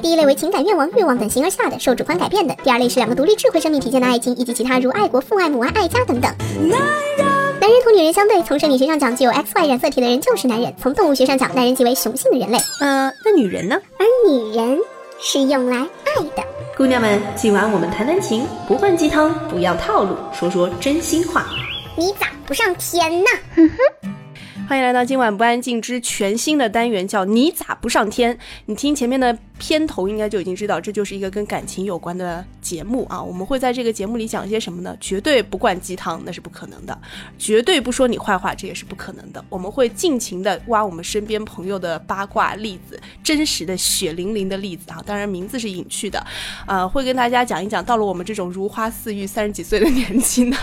第一类为情感愿望、欲望等形而下的，受主观改变的；第二类是两个独立智慧生命体现的爱情，以及其他如爱国、父爱、母爱、爱家等等。男人同女人相对，从生理学上讲，具有 X Y 染色体的人就是男人；从动物学上讲，男人即为雄性的人类，呃，那女人呢？而女人是用来爱的。姑娘们，今晚我们谈谈情，不灌鸡汤，不要套路，说说真心话。你咋不上天呢？欢迎来到今晚不安静之全新的单元，叫你咋不上天？你听前面的片头，应该就已经知道，这就是一个跟感情有关的节目啊。我们会在这个节目里讲一些什么呢？绝对不灌鸡汤，那是不可能的；绝对不说你坏话，这也是不可能的。我们会尽情的挖我们身边朋友的八卦例子，真实的血淋淋的例子啊。当然名字是隐去的，啊，会跟大家讲一讲，到了我们这种如花似玉三十几岁的年纪呢，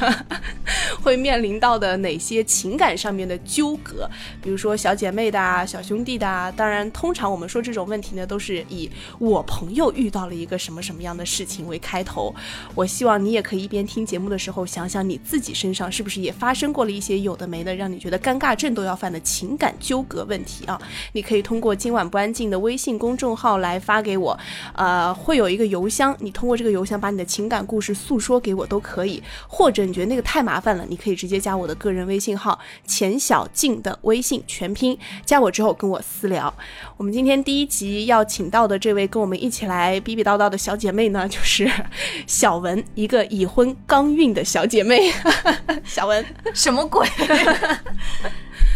会面临到的哪些情感上面的纠葛。比如说小姐妹的啊，小兄弟的啊，当然，通常我们说这种问题呢，都是以我朋友遇到了一个什么什么样的事情为开头。我希望你也可以一边听节目的时候，想想你自己身上是不是也发生过了一些有的没的，让你觉得尴尬症都要犯的情感纠葛问题啊？你可以通过今晚不安静的微信公众号来发给我，呃，会有一个邮箱，你通过这个邮箱把你的情感故事诉说给我都可以。或者你觉得那个太麻烦了，你可以直接加我的个人微信号钱小静。的微信全拼，加我之后跟我私聊。我们今天第一集要请到的这位跟我们一起来逼逼叨叨的小姐妹呢，就是小文，一个已婚刚孕的小姐妹。小文，什么鬼？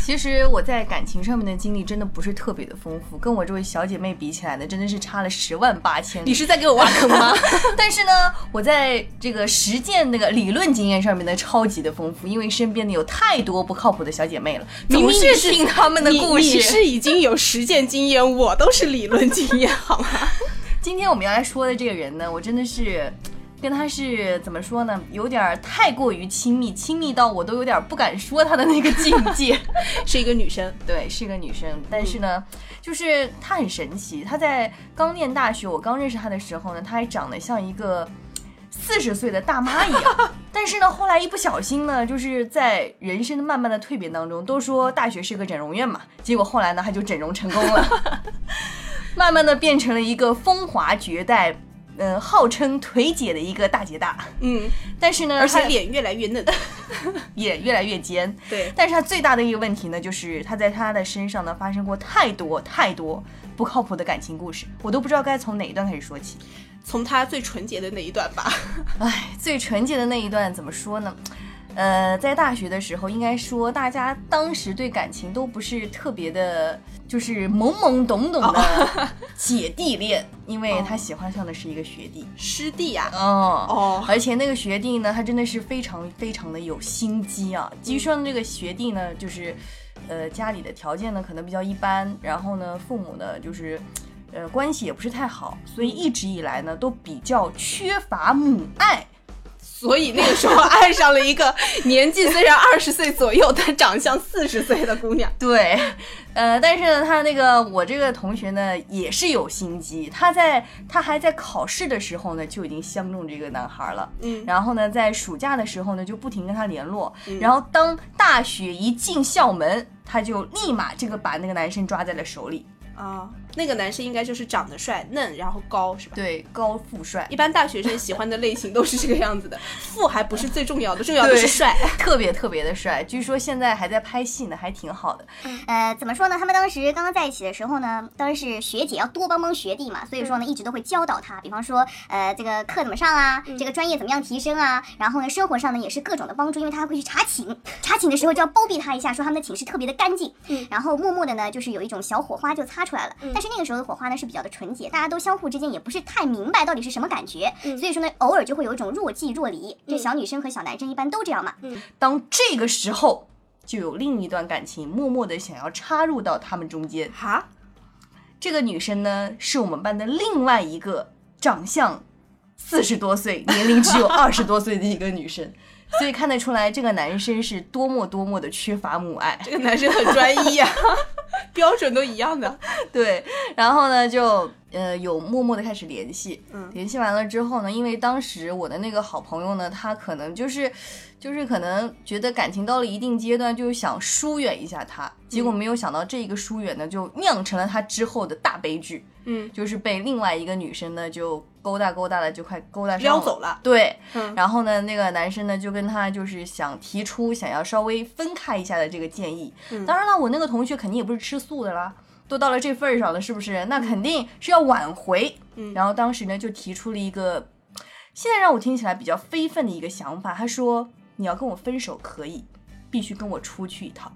其实我在感情上面的经历真的不是特别的丰富，跟我这位小姐妹比起来呢，真的是差了十万八千里。你是在给我挖坑吗？但是呢，我在这个实践那个理论经验上面呢，超级的丰富，因为身边呢有太多不靠谱的小姐妹了，总是听他们的故事。你是已经有实践经验，我都是理论经验，好吗？今天我们要来说的这个人呢，我真的是。跟他是怎么说呢？有点太过于亲密，亲密到我都有点不敢说他的那个境界。是一个女生，对，是一个女生。但是呢，就是她很神奇。她在刚念大学，我刚认识她的时候呢，她还长得像一个四十岁的大妈一样。但是呢，后来一不小心呢，就是在人生的慢慢的蜕变当中，都说大学是个整容院嘛。结果后来呢，她就整容成功了，慢慢的变成了一个风华绝代。嗯，号称腿姐的一个大姐大，嗯，但是呢，而且脸越来越嫩，脸越来越尖，对。但是她最大的一个问题呢，就是她在她的身上呢发生过太多太多不靠谱的感情故事，我都不知道该从哪一段开始说起。从她最纯洁的那一段吧。哎，最纯洁的那一段怎么说呢？呃，在大学的时候，应该说大家当时对感情都不是特别的，就是懵懵懂懂的姐弟恋，因为他喜欢上的是一个学弟。师弟呀，哦哦，而且那个学弟呢，他真的是非常非常的有心机啊。据说这个学弟呢，就是呃家里的条件呢可能比较一般，然后呢父母呢就是呃关系也不是太好，所以一直以来呢都比较缺乏母爱。所以那个时候爱上了一个年纪虽然二十岁左右，但长相四十岁的姑娘。对，呃，但是呢，他那个我这个同学呢也是有心机，他在他还在考试的时候呢就已经相中这个男孩了。嗯，然后呢，在暑假的时候呢就不停跟他联络，然后当大雪一进校门，他就立马这个把那个男生抓在了手里。啊，那个男生应该就是长得帅、嫩，然后高，是吧？对，高富帅。一般大学生喜欢的类型都是这个样子的，富还不是最重要的，重要的是帅，特别特别的帅。据说现在还在拍戏呢，还挺好的。呃，怎么说呢？他们当时刚刚在一起的时候呢，当然是学姐要多帮帮学弟嘛，所以说呢，一直都会教导他，比方说，呃，这个课怎么上啊，这个专业怎么样提升啊，然后呢，生活上呢也是各种的帮助，因为他还会去查寝，查寝的时候就要包庇他一下，说他们的寝室特别的干净，嗯，然后默默的呢，就是有一种小火花就擦。出来了，但是那个时候的火花呢是比较的纯洁，大家都相互之间也不是太明白到底是什么感觉，所以说呢，偶尔就会有一种若即若离。这小女生和小男生一般都这样嘛。当这个时候，就有另一段感情默默的想要插入到他们中间。哈，这个女生呢是我们班的另外一个长相四十多岁、年龄只有二十多岁的一个女生。所以看得出来，这个男生是多么多么的缺乏母爱。这个男生很专一呀，标准都一样的。对，然后呢，就呃，有默默的开始联系，嗯联系完了之后呢，因为当时我的那个好朋友呢，他可能就是，就是可能觉得感情到了一定阶段，就想疏远一下他，结果没有想到这一个疏远呢，就酿成了他之后的大悲剧，嗯，就是被另外一个女生呢就勾搭勾搭的就快勾搭上撩走了。对，嗯然后呢，那个男生呢就跟他就是想提出想要稍微分开一下的这个建议。嗯当然了，我那个同学肯定也不是吃素的啦，都到了这份儿上了，是不是？那肯定是要挽回。嗯然后当时呢就提出了一个，现在让我听起来比较非分的一个想法，他说你要跟我分手可以，必须跟我出去一趟。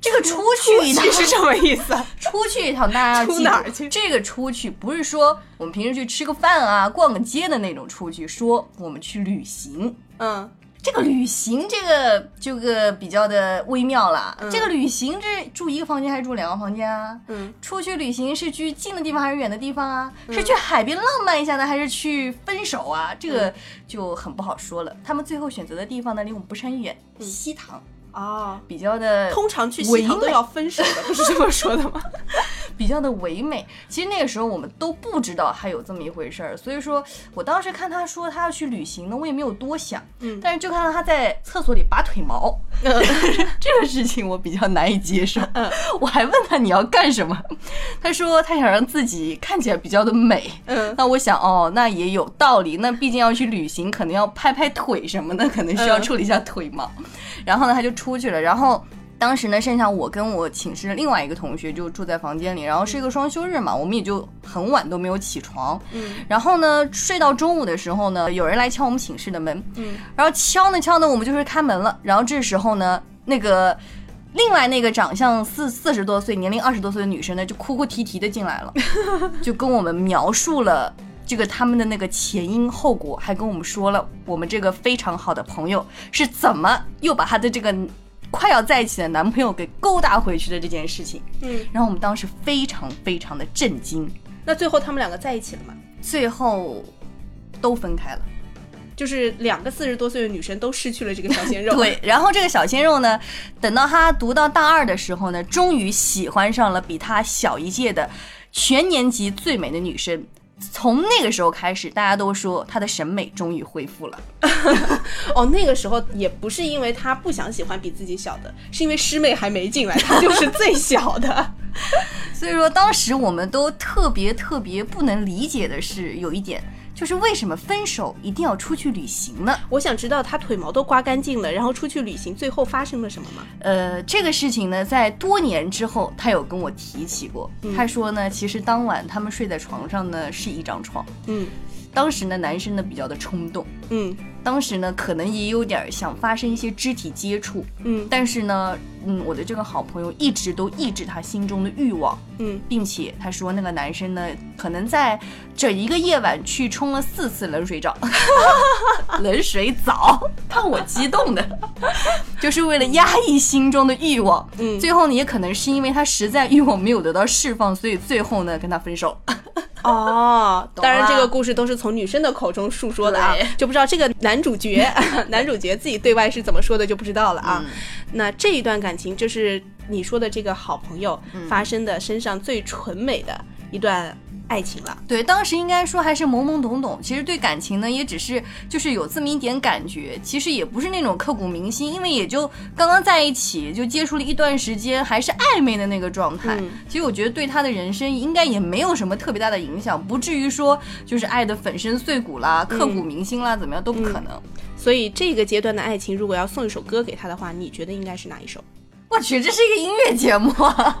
这个出去一趟是什么意思啊？出去一趟，大家要出记住哪儿去这个出去不是说我们平时去吃个饭啊、逛个街的那种出去，说我们去旅行。嗯，这个旅行，这个这个比较的微妙了。嗯这个旅行，这住一个房间还是住两个房间啊？嗯，出去旅行是去近的地方还是远的地方啊？是去海边浪漫一下呢，还是去分手啊？这个就很不好说了。他们最后选择的地方呢，离我们不是很远，西塘，啊，比较的通常去西塘都要分手的，不是这么说的吗？比较的唯美。其实那个时候我们都不知道还有这么一回事儿，所以说我当时看他说他要去旅行呢，我也没有多想，嗯但是就看到他在厕所里拔腿毛，这个事情我比较难以接受。嗯我还问他你要干什么，他说他想让自己看起来比较的美。嗯那我想哦，那也有道理。那毕竟要去旅行，可能要拍拍腿什么的，可能需要嗯处理一下腿毛。然后呢，他就出去了。然后当时呢，剩下我跟我寝室的另外一个同学就住在房间里。然后是一个双休日嘛，我们也就很晚都没有起床。嗯然后呢，睡到中午的时候呢，有人来敲我们寝室的门。嗯然后敲呢敲呢，我们就是开门了。然后这时候呢，那个。另外那个长相四四十多岁、年龄二十多岁的女生呢，就哭哭啼啼的进来了，就跟我们描述了这个他们的那个前因后果，还跟我们说了我们这个非常好的朋友是怎么又把他的这个快要在一起的男朋友给勾搭回去的这件事情。嗯，然后我们当时非常非常的震惊，那最后他们两个在一起了吗？最后都分开了。就是两个四十多岁的女生都失去了这个小鲜肉。对，然后这个小鲜肉呢，等到他读到大二的时候呢，终于喜欢上了比他小一届的全年级最美的女生。从那个时候开始，大家都说他的审美终于恢复了。哦，那个时候也不是因为他不想喜欢比自己小的，是因为师妹还没进来，他就是最小的。所以说，当时我们都特别特别不能理解的是，有一点就是为什么分手一定要出去旅行呢？我想知道他腿毛都刮干净了，然后出去旅行，最后发生了什么吗？呃，这个事情呢，在多年之后，他有跟我提起过。他说呢，其实当晚他们睡在床上呢是一张床，嗯当时呢男生呢比较的冲动，嗯当时呢可能也有点想发生一些肢体接触，嗯但是呢，嗯，我的这个好朋友一直都抑制他心中的欲望，嗯，并且他说那个男生呢，可能在整一个夜晚去冲了四次冷水澡，冷水澡，看我激动的，就是为了压抑心中的欲望。嗯最后呢，也可能是因为他实在欲望没有得到释放，所以最后呢跟他分手。哦，当然这个故事都是从女生的口中述说的啊，就不知道这个男主角 男主角自己对外是怎么说的就不知道了啊。嗯那这一段感情就是你说的这个好朋友嗯发生的身上最纯美的一段爱情了。对，当时应该说还是懵懵懂懂，其实对感情呢，也只是就是有这么一点感觉，其实也不是那种刻骨铭心，因为也就刚刚在一起，就接触了一段时间，还是暧昧的那个状态。嗯其实我觉得对他的人生应该也没有什么特别大的影响，不至于说就是爱的粉身碎骨啦、刻骨铭心啦，怎么样都不可能。所以这个阶段的爱情，如果要送一首歌给他的话，你觉得应该是哪一首？我去，这是一个音乐节目啊！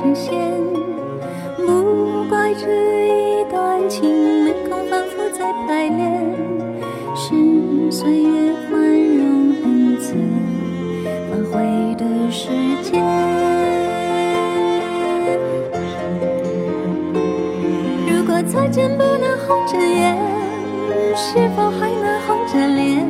呈现不怪这一段情没空反复再排练是岁月宽容恩赐反悔的时间。如果再见不能红着眼是否还能红着脸？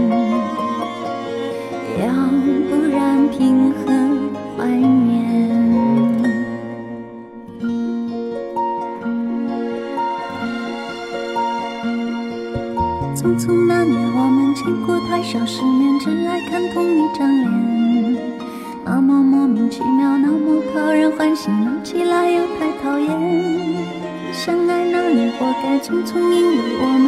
像失眠，只爱看同一张脸。那么莫名其妙，那么讨人欢喜，闹起来又太讨厌。相爱那年，活该匆匆，因为我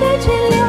的眷恋，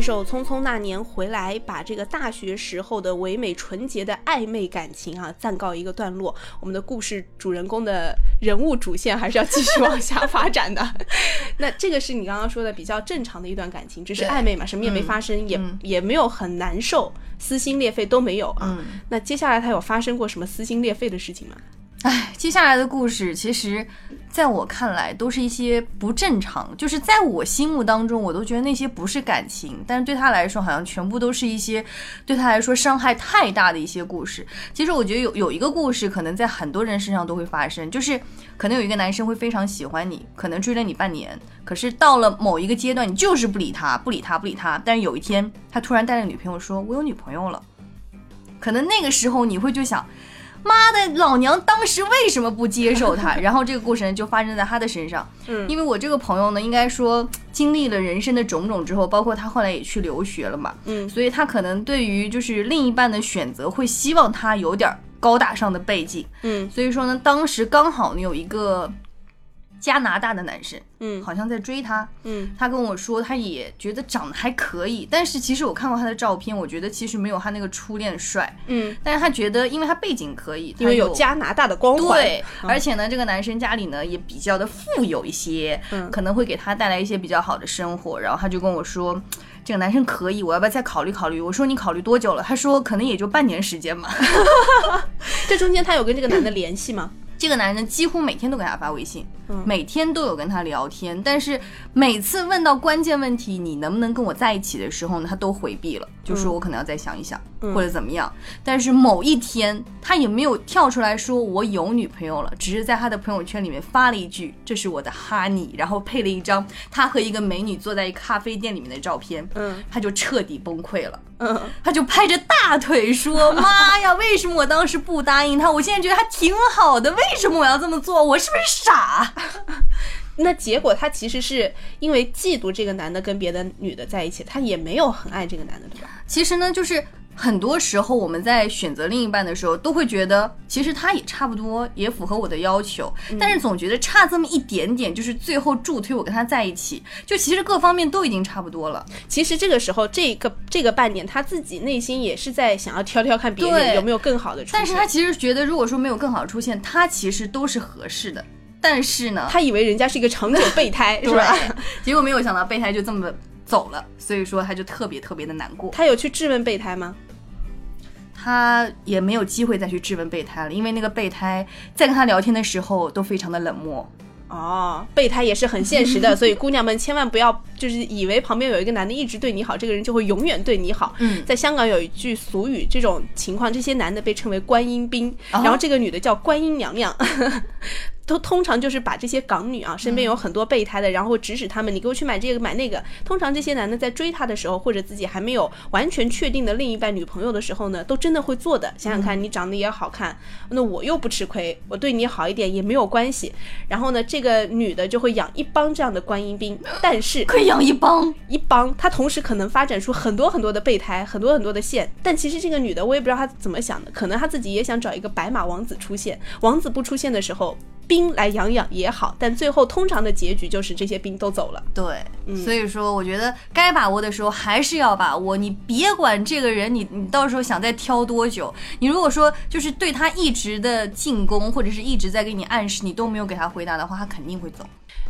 一首《匆匆那年》回来，把这个大学时候的唯美纯洁的暧昧感情啊暂告一个段落。我们的故事主人公的人物主线还是要继续往下发展的。那这个是你刚刚说的比较正常的一段感情，只是暧昧嘛，什么也没发生，也嗯也没有很难受，撕心裂肺都没有啊。嗯那接下来他有发生过什么撕心裂肺的事情吗？唉，接下来的故事其实，在我看来都是一些不正常，就是在我心目当中，我都觉得那些不是感情，但是对他来说，好像全部都是一些对他来说伤害太大的一些故事。其实我觉得有有一个故事，可能在很多人身上都会发生，就是可能有一个男生会非常喜欢你，可能追了你半年，可是到了某一个阶段，你就是不理他，不理他，不理他，但是有一天他突然带着女朋友说：“我有女朋友了。”可能那个时候你会就想。妈的，老娘当时为什么不接受他？然后这个故事呢就发生在他的身上。嗯因为我这个朋友呢，应该说经历了人生的种种之后，包括他后来也去留学了嘛，嗯所以他可能对于就是另一半的选择，会希望他有点高大上的背景。嗯所以说呢，当时刚好呢有一个加拿大的男生，嗯好像在追他，嗯他跟我说，他也觉得长得还可以，但是其实我看过他的照片，我觉得其实没有他那个初恋帅。嗯，但是他觉得，因为他背景可以，因为有加拿大的光环，对，嗯而且呢，这个男生家里呢也比较的富有一些，嗯可能会给他带来一些比较好的生活。然后他就跟我说，这个男生可以，我要不要再考虑考虑？我说你考虑多久了？他说可能也就半年时间嘛。这中间他有跟这个男的联系吗？这个男人几乎每天都给他发微信，嗯每天都有跟他聊天，但是每次问到关键问题，你能不能跟我在一起的时候呢，他都回避了，就说我可能要再想一想，嗯或者怎么样。但是某一天，他也没有跳出来说我有女朋友了，只是在他的朋友圈里面发了一句“这是我的哈尼”，然后配了一张他和一个美女坐在一咖啡店里面的照片，嗯他就彻底崩溃了。嗯，他就拍着大腿说：“妈呀，为什么我当时不答应他？我现在觉得他挺好的，为什么我要这么做？我是不是傻？” 那结果他其实是因为嫉妒这个男的跟别的女的在一起，他也没有很爱这个男的，对吧？其实呢，就是很多时候我们在选择另一半的时候，都会觉得其实他也差不多，也符合我的要求，但是总觉得差这么一点点，就是最后助推我跟他在一起。就其实各方面都已经差不多了。其实这个时候，这个这个半年，他自己内心也是在想要挑挑看别人有没有更好的出现。但是他其实觉得，如果说没有更好的出现，他其实都是合适的。但是呢，他以为人家是一个长久备胎，是吧？结果没有想到备胎就这么走了，所以说他就特别特别的难过。他有去质问备胎吗？他也没有机会再去质问备胎了，因为那个备胎在跟他聊天的时候都非常的冷漠。哦，备胎也是很现实的，所以姑娘们千万不要就是以为旁边有一个男的一直对你好，这个人就会永远对你好。嗯在香港有一句俗语，这种情况，这些男的被称为观音兵，哦然后这个女的叫观音娘娘。都通常就是把这些港女啊，身边有很多备胎的，然后指使他们，你给我去买这个买那个。通常这些男的在追她的时候，或者自己还没有完全确定的另一半女朋友的时候呢，都真的会做的。想想看，你长得也好看，那我又不吃亏，我对你好一点也没有关系。然后呢，这个女的就会养一帮这样的观音兵，但是可以养一帮，一帮，她同时可能发展出很多很多的备胎，很多很多的线。但其实这个女的，我也不知道她怎么想的，可能她自己也想找一个白马王子出现。王子不出现的时候，兵来养养也好。但最后通常的结局就是这些兵都走了。对，所以说我觉得该把握的时候还是要把握。你别管这个人，你你到时候想再挑多久，你如果说就是对他一直的进攻，或者是一直在给你暗示，你都没有给他回答的话，他肯定会走。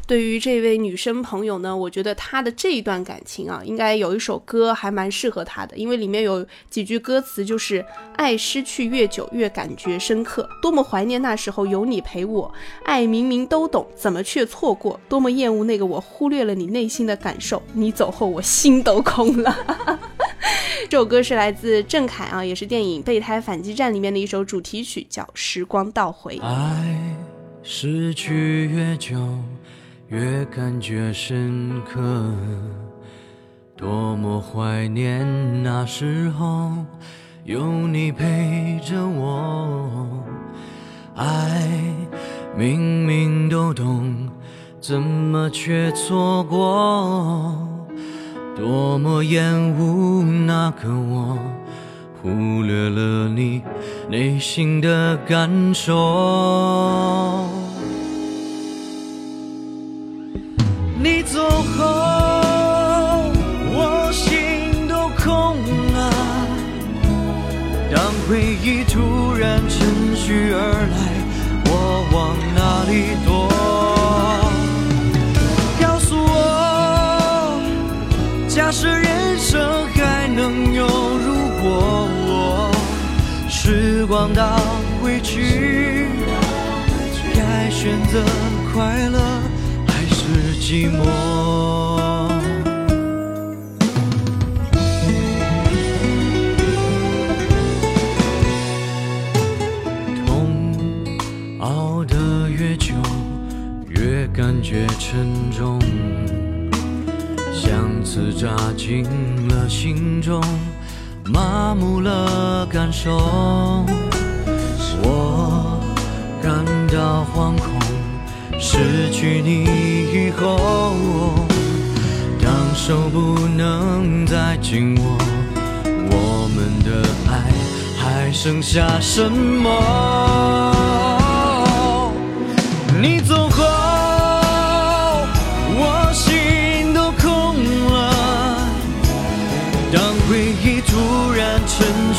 对于这位女生朋友呢，我觉得她的这一段感情啊，应该有一首歌还蛮适合她的，因为里面有几句歌词就是“爱失去越久越感觉深刻，多么怀念那时候有你陪我，爱明明都懂，怎么却错过？多么厌恶那个我忽略了你内心的感受，你走后我心都空了。”这首歌是来自郑恺啊，也是电影《备胎反击战》里面的一首主题曲，叫《时光倒回》。爱失去越久，越感觉深刻。多么怀念那时候有你陪着我。明明都懂，怎么却错过？多么厌恶那个我。忽略了你内心的感受。你走后，我心都空了。当回忆突然趁虚而时光倒回去，该选择快乐还是寂寞？痛熬得越久，越感觉沉重。像刺扎进了心中，麻木了感受。我感到惶恐，失去你以后，当手不能再紧握，我们的爱还剩下什么？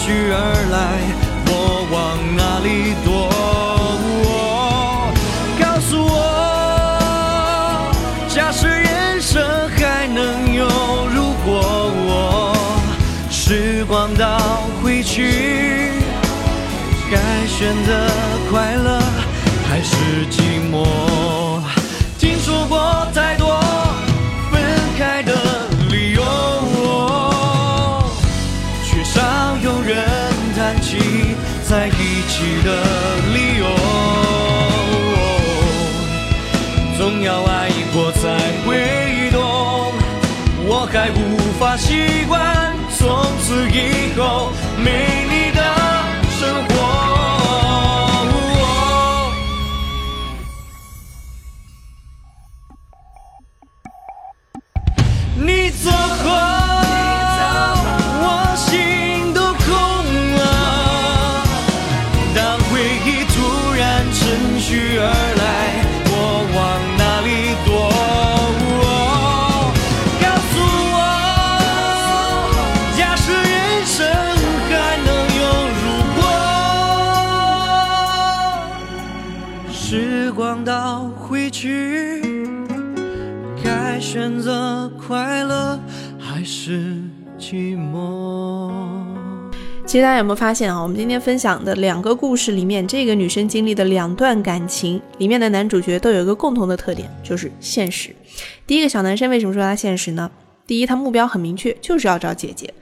去而来，我往哪里躲？告诉我，假设人生还能有如果，我时光倒回去，该选择快乐还是寂寞？的理由。总要爱过才会懂，我还无法习惯从此以后没选择快乐还是寂寞？其实大家有没有发现啊？我们今天分享的两个故事里面，这个女生经历的两段感情里面的男主角都有一个共同的特点，就是现实。第一个小男生为什么说他现实呢？第一，他目标很明确，就是要找姐姐。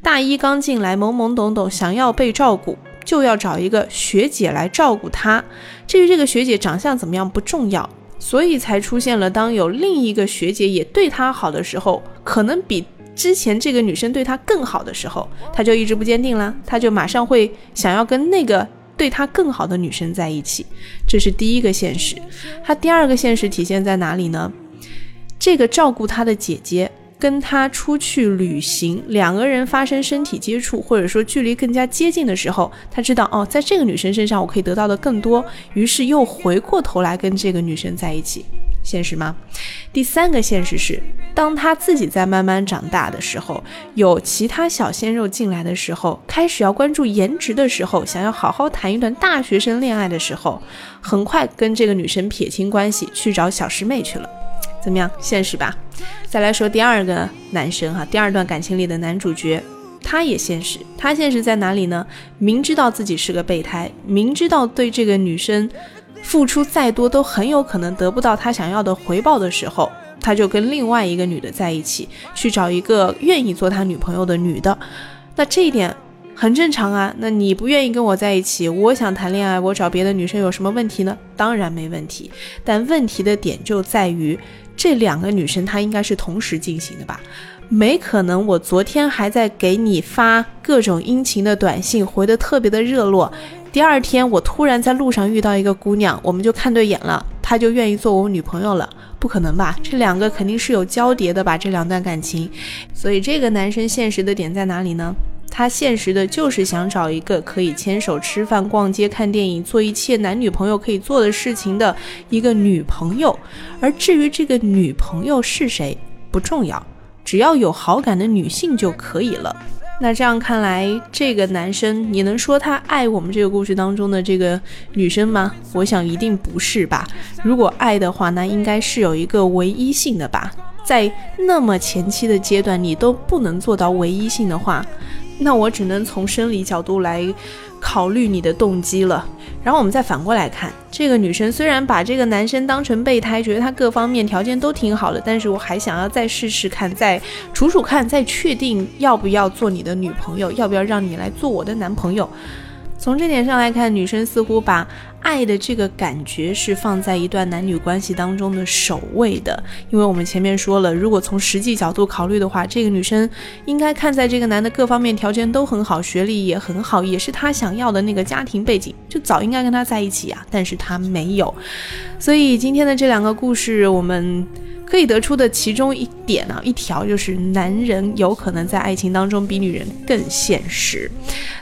大一刚进来，懵懵懂懂，想要被照顾，就要找一个学姐来照顾他。至于这个学姐长相怎么样不重要，所以才出现了当有另一个学姐也对他好的时候，可能比。之前这个女生对他更好的时候，他就意志不坚定了，他就马上会想要跟那个对他更好的女生在一起，这是第一个现实。他第二个现实体现在哪里呢？这个照顾他的姐姐跟他出去旅行，两个人发生身体接触，或者说距离更加接近的时候，他知道哦，在这个女生身上我可以得到的更多，于是又回过头来跟这个女生在一起。现实吗？第三个现实是，当他自己在慢慢长大的时候，有其他小鲜肉进来的时候，开始要关注颜值的时候，想要好好谈一段大学生恋爱的时候，很快跟这个女生撇清关系，去找小师妹去了。怎么样？现实吧？再来说第二个男生哈，第二段感情里的男主角，他也现实。他现实在哪里呢？明知道自己是个备胎，明知道对这个女生。付出再多都很有可能得不到他想要的回报的时候，他就跟另外一个女的在一起，去找一个愿意做他女朋友的女的。那这一点很正常啊。那你不愿意跟我在一起，我想谈恋爱，我找别的女生有什么问题呢？当然没问题。但问题的点就在于这两个女生她应该是同时进行的吧？没可能，我昨天还在给你发各种殷勤的短信，回的特别的热络。第二天，我突然在路上遇到一个姑娘，我们就看对眼了，她就愿意做我女朋友了。不可能吧？这两个肯定是有交叠的吧？这两段感情，所以这个男生现实的点在哪里呢？他现实的就是想找一个可以牵手吃饭、逛街、看电影、做一切男女朋友可以做的事情的一个女朋友。而至于这个女朋友是谁，不重要，只要有好感的女性就可以了。那这样看来，这个男生，你能说他爱我们这个故事当中的这个女生吗？我想一定不是吧。如果爱的话，那应该是有一个唯一性的吧。在那么前期的阶段，你都不能做到唯一性的话，那我只能从生理角度来。考虑你的动机了，然后我们再反过来看，这个女生虽然把这个男生当成备胎，觉得他各方面条件都挺好的，但是我还想要再试试看，再处处看，再确定要不要做你的女朋友，要不要让你来做我的男朋友。从这点上来看，女生似乎把爱的这个感觉是放在一段男女关系当中的首位的。因为我们前面说了，如果从实际角度考虑的话，这个女生应该看在这个男的各方面条件都很好，学历也很好，也是她想要的那个家庭背景，就早应该跟他在一起啊。但是她没有，所以今天的这两个故事，我们。可以得出的其中一点啊，一条就是男人有可能在爱情当中比女人更现实。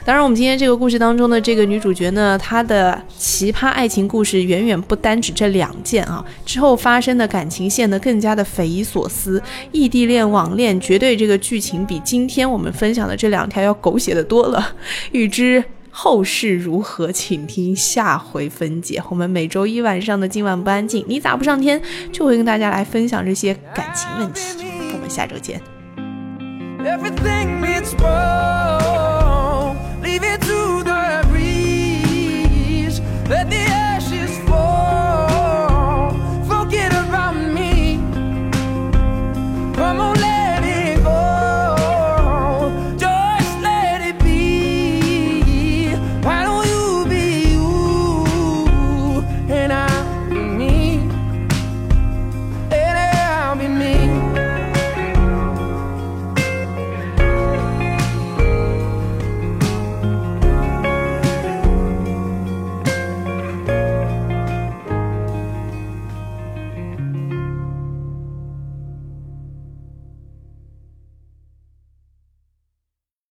当然，我们今天这个故事当中的这个女主角呢，她的奇葩爱情故事远远不单指这两件啊，之后发生的感情线呢更加的匪夷所思，异地恋、网恋，绝对这个剧情比今天我们分享的这两条要狗血的多了。预知。后事如何，请听下回分解。我们每周一晚上的今晚不安静，你咋不上天？就会跟大家来分享这些感情问题。我们下周见。